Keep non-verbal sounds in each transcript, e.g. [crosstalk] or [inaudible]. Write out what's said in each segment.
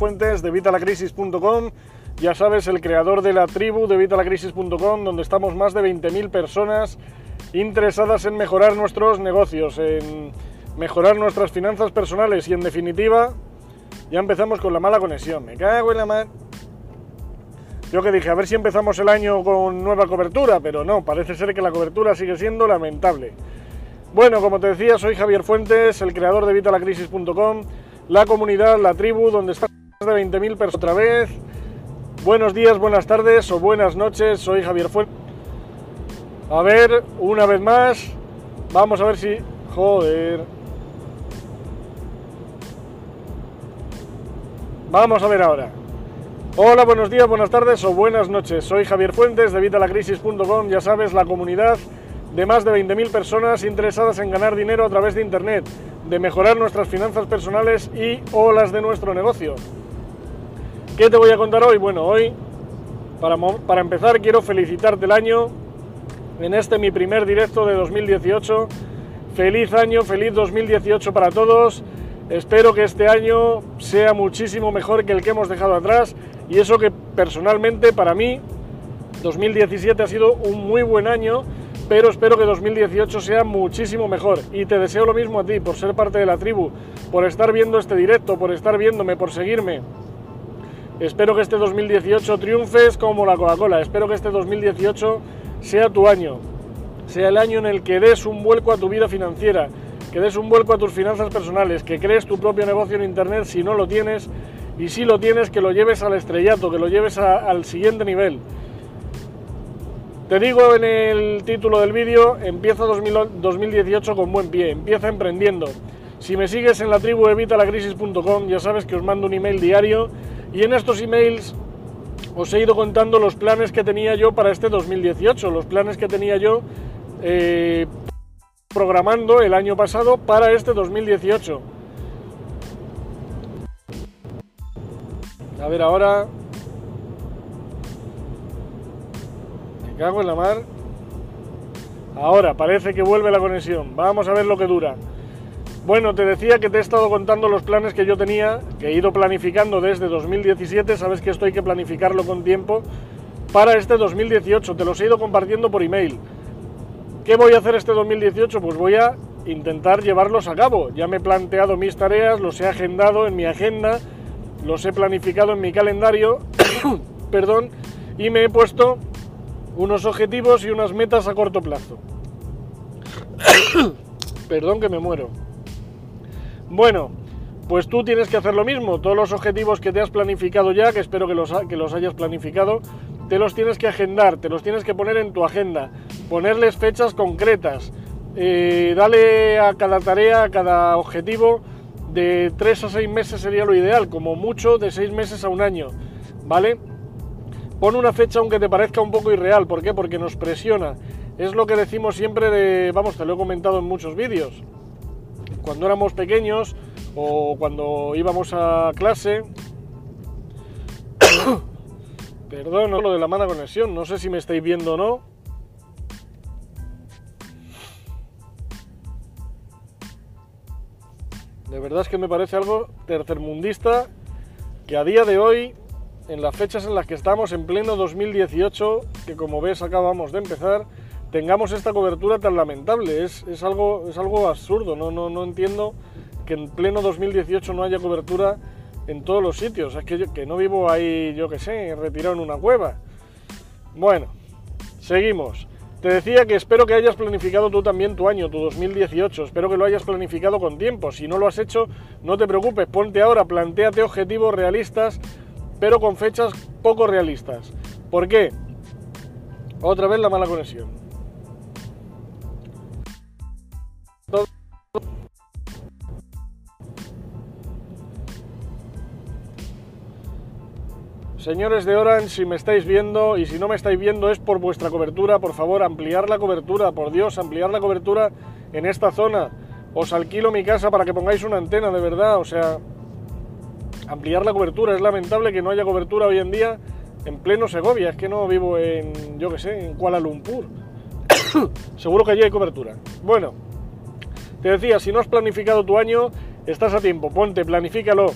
Fuentes de Vitalacrisis.com. Ya sabes, el creador de la tribu de Vitalacrisis.com, donde estamos más de 20.000 personas interesadas en mejorar nuestros negocios, en mejorar nuestras finanzas personales y en definitiva, ya empezamos con la mala conexión. Me cago en la mar. Yo que dije, a ver si empezamos el año con nueva cobertura, pero no, parece ser que la cobertura sigue siendo lamentable. Bueno, como te decía, soy Javier Fuentes, el creador de Vitalacrisis.com, la comunidad, la tribu, donde están más de 20.000 personas otra vez. Buenos días, buenas tardes o buenas noches, soy Javier Fuentes. A ver, una vez más, vamos a ver si... Joder. Vamos a ver ahora. Hola, buenos días, buenas tardes o buenas noches. Soy Javier Fuentes de Vitalacrisis.com, ya sabes, la comunidad de más de 20.000 personas interesadas en ganar dinero a través de Internet, de mejorar nuestras finanzas personales y o las de nuestro negocio. ¿Qué te voy a contar hoy? Bueno, hoy, para, empezar, quiero felicitarte el año en este mi primer directo de 2018. Feliz año, feliz 2018 para todos. Espero que este año sea muchísimo mejor que el que hemos dejado atrás y eso que personalmente para mí 2017 ha sido un muy buen año pero espero que 2018 sea muchísimo mejor. Y te deseo lo mismo a ti, por ser parte de la tribu, por estar viendo este directo, por estar viéndome, por seguirme. Espero que este 2018 triunfes como la Coca-Cola. Espero que este 2018 sea tu año. Sea el año en el que des un vuelco a tu vida financiera, que des un vuelco a tus finanzas personales, que crees tu propio negocio en Internet si no lo tienes y si lo tienes que lo lleves al estrellato, que lo lleves al siguiente nivel. Te digo en el título del vídeo, empieza 2018 con buen pie, empieza emprendiendo. Si me sigues en la tribu evitalacrisis.com ya sabes que os mando un email diario y en estos emails os he ido contando los planes que tenía yo para este 2018, los planes que tenía yo eh, programando el año pasado para este 2018. A ver ahora, cago en la mar. Ahora, parece que vuelve la conexión. Vamos a ver lo que dura. Bueno, te decía que te he estado contando los planes que yo tenía, que he ido planificando desde 2017. Sabes que esto hay que planificarlo con tiempo para este 2018. Te los he ido compartiendo por email. ¿Qué voy a hacer este 2018? Pues voy a intentar llevarlos a cabo. Ya me he planteado mis tareas, los he agendado en mi agenda, los he planificado en mi calendario, [coughs] perdón, y me he puesto unos objetivos y unas metas a corto plazo. [coughs] Perdón que me muero. Bueno, pues tú tienes que hacer lo mismo. Todos los objetivos que te has planificado ya, que espero que los, que los hayas planificado, te los tienes que agendar, te los tienes que poner en tu agenda, ponerles fechas concretas, eh, dale a cada tarea, a cada objetivo, de 3 a 6 meses sería lo ideal, como mucho de 6 meses a un año, ¿vale? Pon una fecha aunque te parezca un poco irreal. ¿Por qué? Porque nos presiona. Es lo que decimos siempre de, vamos, te lo he comentado en muchos vídeos. Cuando éramos pequeños o cuando íbamos a clase... [coughs] Perdón, lo de la mala conexión. No sé si me estáis viendo o no. De verdad es que me parece algo tercermundista que a día de hoy en las fechas en las que estamos en pleno 2018, que como ves acabamos de empezar, tengamos esta cobertura tan lamentable. Es, algo, es algo absurdo, no, no, no, entiendo que en pleno 2018 no haya cobertura en todos los sitios. Es que, que no vivo ahí, yo que sé, retirado en una cueva. Bueno, seguimos. Te decía que espero que hayas planificado tú también tu año, tu 2018. Espero que lo hayas planificado con tiempo. Si no lo has hecho, no te preocupes. Ponte ahora, planteate objetivos realistas pero con fechas poco realistas. ¿Por qué? Otra vez la mala conexión. Señores de Orange, si me estáis viendo y si no me estáis viendo es por vuestra cobertura, por favor, ampliar la cobertura, por Dios, ampliar la cobertura en esta zona. Os alquilo mi casa para que pongáis una antena, de verdad, o sea, ampliar la cobertura. Es lamentable que no haya cobertura hoy en día en pleno Segovia. Es que no vivo en, yo que sé, en Kuala Lumpur. [coughs] Seguro que allí hay cobertura. Bueno, te decía, si no has planificado tu año, estás a tiempo. Ponte, planifícalo.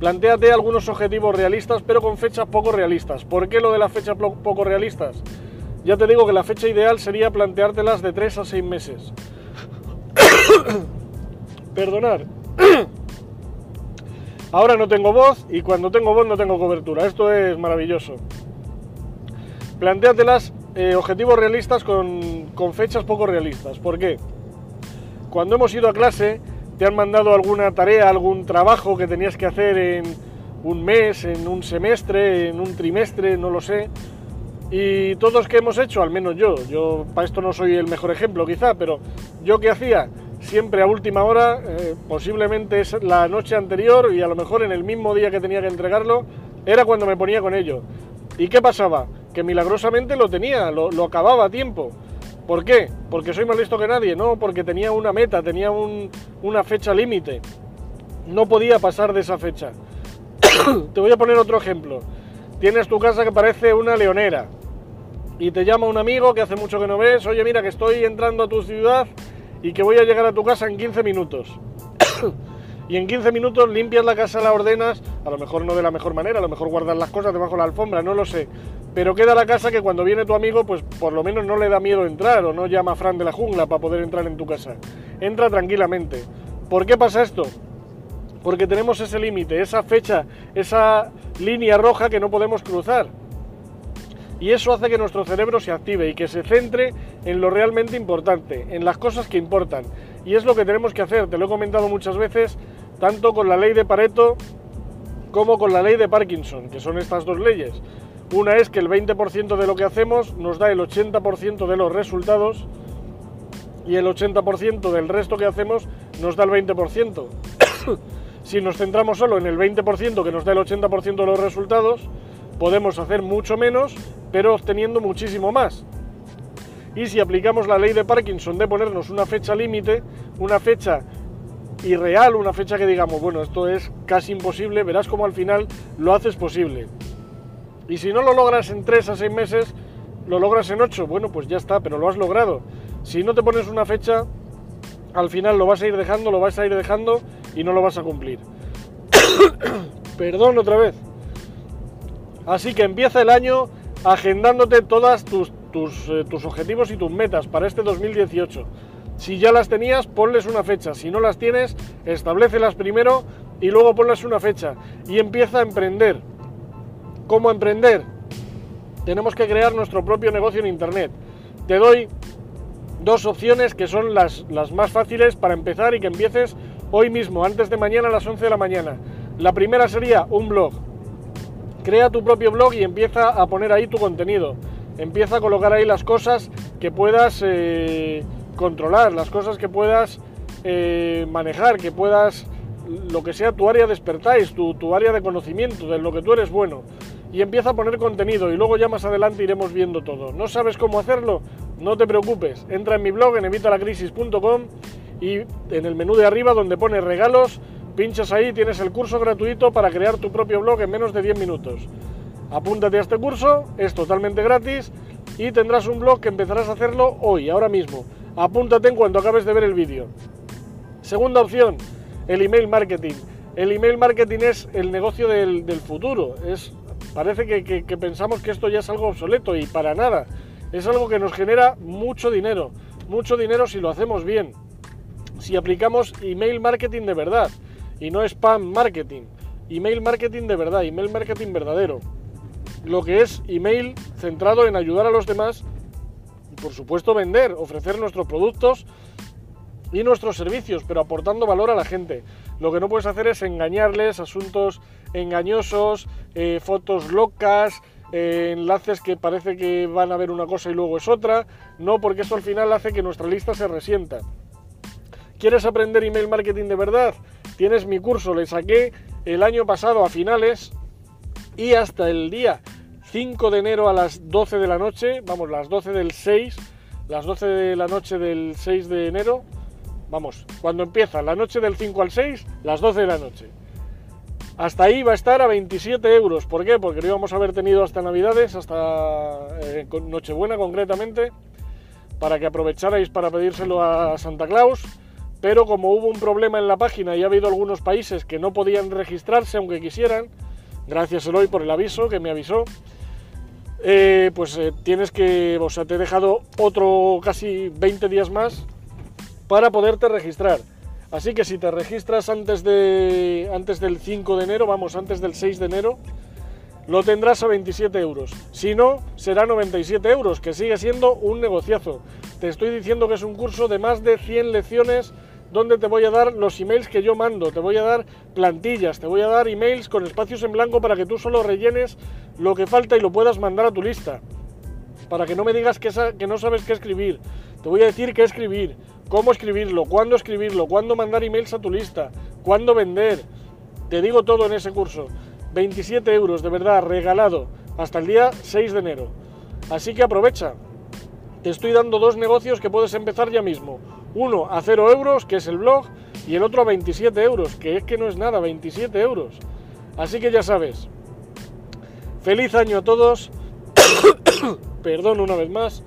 Plantéate algunos objetivos realistas, pero con fechas poco realistas. ¿Por qué lo de las fechas poco realistas? Ya te digo que la fecha ideal sería planteártelas de 3 a 6 meses. [coughs] Perdonar. [coughs] Ahora no tengo voz y cuando tengo voz no tengo cobertura. Esto es maravilloso. Plantéatelas eh, objetivos realistas con, con fechas poco realistas. ¿Por qué? Cuando hemos ido a clase te han mandado alguna tarea, algún trabajo que tenías que hacer en un mes, en un semestre, en un trimestre, no lo sé. Y todos que hemos hecho, al menos yo, yo para esto no soy el mejor ejemplo quizá, pero yo que hacía siempre a última hora, eh, posiblemente es la noche anterior y a lo mejor en el mismo día que tenía que entregarlo, era cuando me ponía con ello. ¿Y qué pasaba? Que milagrosamente lo tenía, lo, lo acababa a tiempo. ¿Por qué? Porque soy más listo que nadie, no, porque tenía una meta, tenía una fecha límite. No podía pasar de esa fecha. [coughs] te voy a poner otro ejemplo. Tienes tu casa que parece una leonera y te llama un amigo que hace mucho que no ves, oye mira que estoy entrando a tu ciudad y que voy a llegar a tu casa en 15 minutos. [coughs] y en 15 minutos limpias la casa, la ordenas, a lo mejor no de la mejor manera, a lo mejor guardas las cosas debajo de la alfombra, no lo sé, pero queda la casa que cuando viene tu amigo, pues por lo menos no le da miedo entrar o no llama a Fran de la jungla para poder entrar en tu casa. Entra tranquilamente. ¿Por qué pasa esto? Porque tenemos ese límite, esa fecha, esa línea roja que no podemos cruzar. Y eso hace que nuestro cerebro se active y que se centre en lo realmente importante, en las cosas que importan. Y es lo que tenemos que hacer, te lo he comentado muchas veces, tanto con la ley de Pareto como con la ley de Parkinson, que son estas dos leyes. Una es que el 20% de lo que hacemos nos da el 80% de los resultados y el 80% del resto que hacemos nos da el 20%. [coughs] si nos centramos solo en el 20% que nos da el 80% de los resultados, podemos hacer mucho menos, pero obteniendo muchísimo más. Y si aplicamos la ley de Parkinson de ponernos una fecha límite, una fecha irreal, una fecha que digamos, bueno, esto es casi imposible, verás cómo al final lo haces posible. Y si no lo logras en 3 a 6 meses, lo logras en 8, bueno, pues ya está, pero lo has logrado. Si no te pones una fecha, al final lo vas a ir dejando, lo vas a ir dejando y no lo vas a cumplir. [coughs] Perdón otra vez. Así que empieza el año agendándote todas tus, tus, eh, tus objetivos y tus metas para este 2018. Si ya las tenías, ponles una fecha. Si no las tienes, establecelas primero y luego ponles una fecha. Y empieza a emprender. ¿Cómo emprender? Tenemos que crear nuestro propio negocio en Internet. Te doy dos opciones que son las, las más fáciles para empezar y que empieces hoy mismo, antes de mañana a las 11 de la mañana. La primera sería un blog. Crea tu propio blog y empieza a poner ahí tu contenido. Empieza a colocar ahí las cosas que puedas eh, controlar, las cosas que puedas eh, manejar, que puedas, lo que sea tu área de expertise, tu, tu área de conocimiento, de lo que tú eres bueno. Y empieza a poner contenido y luego ya más adelante iremos viendo todo. ¿No sabes cómo hacerlo? No te preocupes. Entra en mi blog en evitalacrisis.com y en el menú de arriba donde pone regalos, pinchas ahí, tienes el curso gratuito para crear tu propio blog en menos de 10 minutos. Apúntate a este curso, es totalmente gratis y tendrás un blog que empezarás a hacerlo hoy, ahora mismo. Apúntate en cuanto acabes de ver el vídeo. Segunda opción, el email marketing. El email marketing es el negocio del, futuro. Es, parece que, que pensamos que esto ya es algo obsoleto y para nada. Es algo que nos genera mucho dinero. Mucho dinero si lo hacemos bien. Si aplicamos email marketing de verdad y no spam marketing. Email marketing de verdad, email marketing verdadero. Lo que es email centrado en ayudar a los demás por supuesto vender, ofrecer nuestros productos y nuestros servicios, pero aportando valor a la gente. Lo que no puedes hacer es engañarles, asuntos engañosos, eh, fotos locas, eh, enlaces que parece que van a ver una cosa y luego es otra. No, porque eso al final hace que nuestra lista se resienta. ¿Quieres aprender email marketing de verdad? Tienes mi curso, le saqué el año pasado a finales y hasta el día 5 de enero a las 12 de la noche, vamos, las 12 del 6, las 12 de la noche del 6 de enero, vamos, cuando empieza la noche del 5 al 6, las 12 de la noche. Hasta ahí va a estar a 27 euros. ¿Por qué? Porque lo íbamos a haber tenido hasta Navidades, hasta eh, Nochebuena concretamente, para que aprovecharais para pedírselo a Santa Claus. pero como hubo un problema en la página y ha habido algunos países que no podían registrarse aunque quisieran, gracias Eloy por el aviso que me avisó, eh, pues eh, tienes que, o sea, te he dejado otro casi 20 días más para poderte registrar. Así que si te registras antes, de, antes del 5 de enero, vamos, antes del 6 de enero, lo tendrás a 27 euros. Si no, será 97 euros, que sigue siendo un negociazo. Te estoy diciendo que es un curso de más de 100 lecciones donde te voy a dar los emails que yo mando, te voy a dar plantillas, te voy a dar emails con espacios en blanco para que tú solo rellenes lo que falta y lo puedas mandar a tu lista. Para que no me digas que, que no sabes qué escribir. Te voy a decir qué escribir, cómo escribirlo, cuándo escribirlo, cuándo mandar emails a tu lista, cuándo vender. Te digo todo en ese curso. 27 euros, de verdad, regalado, hasta el día 6 de enero. Así que aprovecha. Te estoy dando dos negocios que puedes empezar ya mismo. Uno a 0 euros, que es el blog, y el otro a 27 euros, que es que no es nada, 27 euros. Así que ya sabes. Feliz año a todos. [coughs] Perdón una vez más.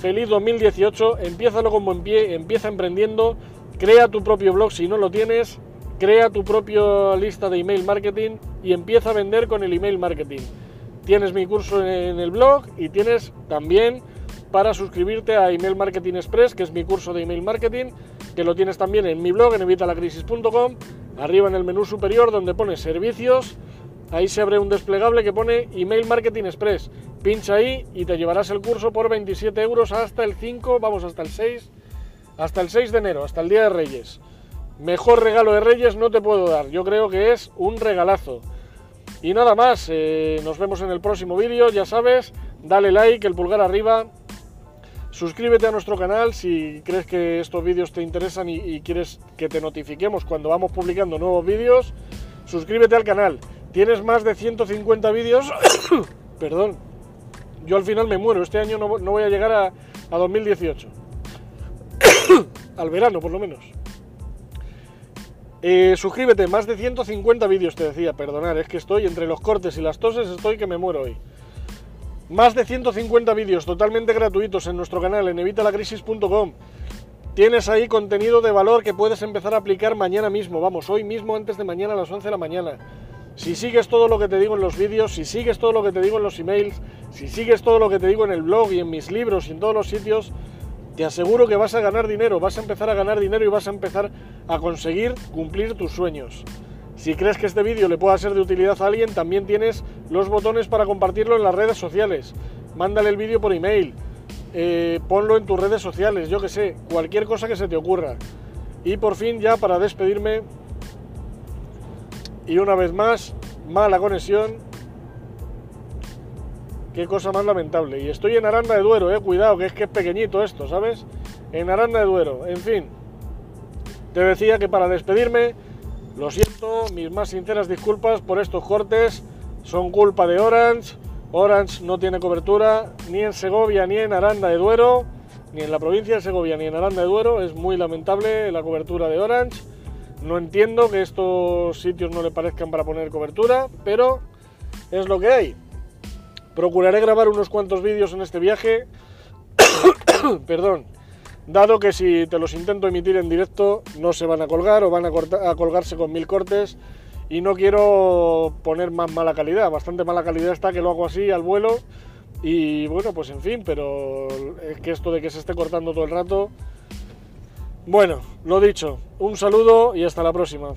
Feliz 2018. Empiézalo con buen pie, empieza emprendiendo. Crea tu propio blog si no lo tienes. Crea tu propia lista de email marketing y empieza a vender con el email marketing. Tienes mi curso en el blog y tienes también para suscribirte a Email Marketing Express, que es mi curso de email marketing, que lo tienes también en mi blog en evitalacrisis.com, arriba en el menú superior donde pone servicios, ahí se abre un desplegable que pone Email Marketing Express. Pincha ahí y te llevarás el curso por 27 euros hasta el 5, vamos hasta el 6, hasta el 6 de enero, hasta el Día de Reyes. Mejor regalo de Reyes no te puedo dar, yo creo que es un regalazo. Y nada más, eh, nos vemos en el próximo vídeo, ya sabes, dale like, el pulgar arriba, suscríbete a nuestro canal si crees que estos vídeos te interesan y, quieres que te notifiquemos cuando vamos publicando nuevos vídeos, suscríbete al canal. Tienes más de 150 vídeos, [coughs] perdón, yo al final me muero, este año no, voy a llegar a, a 2018, [coughs] al verano por lo menos. Eh, suscríbete, más de 150 vídeos te decía, perdonar, es que estoy entre los cortes y las toses, estoy que me muero hoy. Más de 150 vídeos totalmente gratuitos en nuestro canal en evitalacrisis.com. Tienes ahí contenido de valor que puedes empezar a aplicar mañana mismo, vamos, hoy mismo antes de mañana a las 11 de la mañana. Si sigues todo lo que te digo en los vídeos, si sigues todo lo que te digo en los emails, si sigues todo lo que te digo en el blog y en mis libros y en todos los sitios, te aseguro que vas a ganar dinero, vas a empezar a ganar dinero y vas a empezar a conseguir cumplir tus sueños. Si crees que este vídeo le pueda ser de utilidad a alguien, también tienes los botones para compartirlo en las redes sociales. Mándale el vídeo por email, eh, ponlo en tus redes sociales, yo que sé, cualquier cosa que se te ocurra. Y por fin ya para despedirme, y una vez más, mala conexión. Qué cosa más lamentable. Y estoy en Aranda de Duero, eh. Cuidado, que es que es pequeñito esto, ¿sabes? En Aranda de Duero. En fin. Te decía que para despedirme, lo siento, mis más sinceras disculpas por estos cortes. Son culpa de Orange. Orange no tiene cobertura ni en Segovia ni en Aranda de Duero. Ni en la provincia de Segovia ni en Aranda de Duero. Es muy lamentable la cobertura de Orange. No entiendo que estos sitios no le parezcan para poner cobertura, pero es lo que hay. Procuraré grabar unos cuantos vídeos en este viaje. [coughs] Perdón. Dado que si te los intento emitir en directo no se van a colgar o van a, colgarse con mil cortes y no quiero poner más mala calidad. Bastante mala calidad está que lo hago así al vuelo y bueno, pues en fin, pero es que esto de que se esté cortando todo el rato... Bueno, lo dicho, un saludo y hasta la próxima.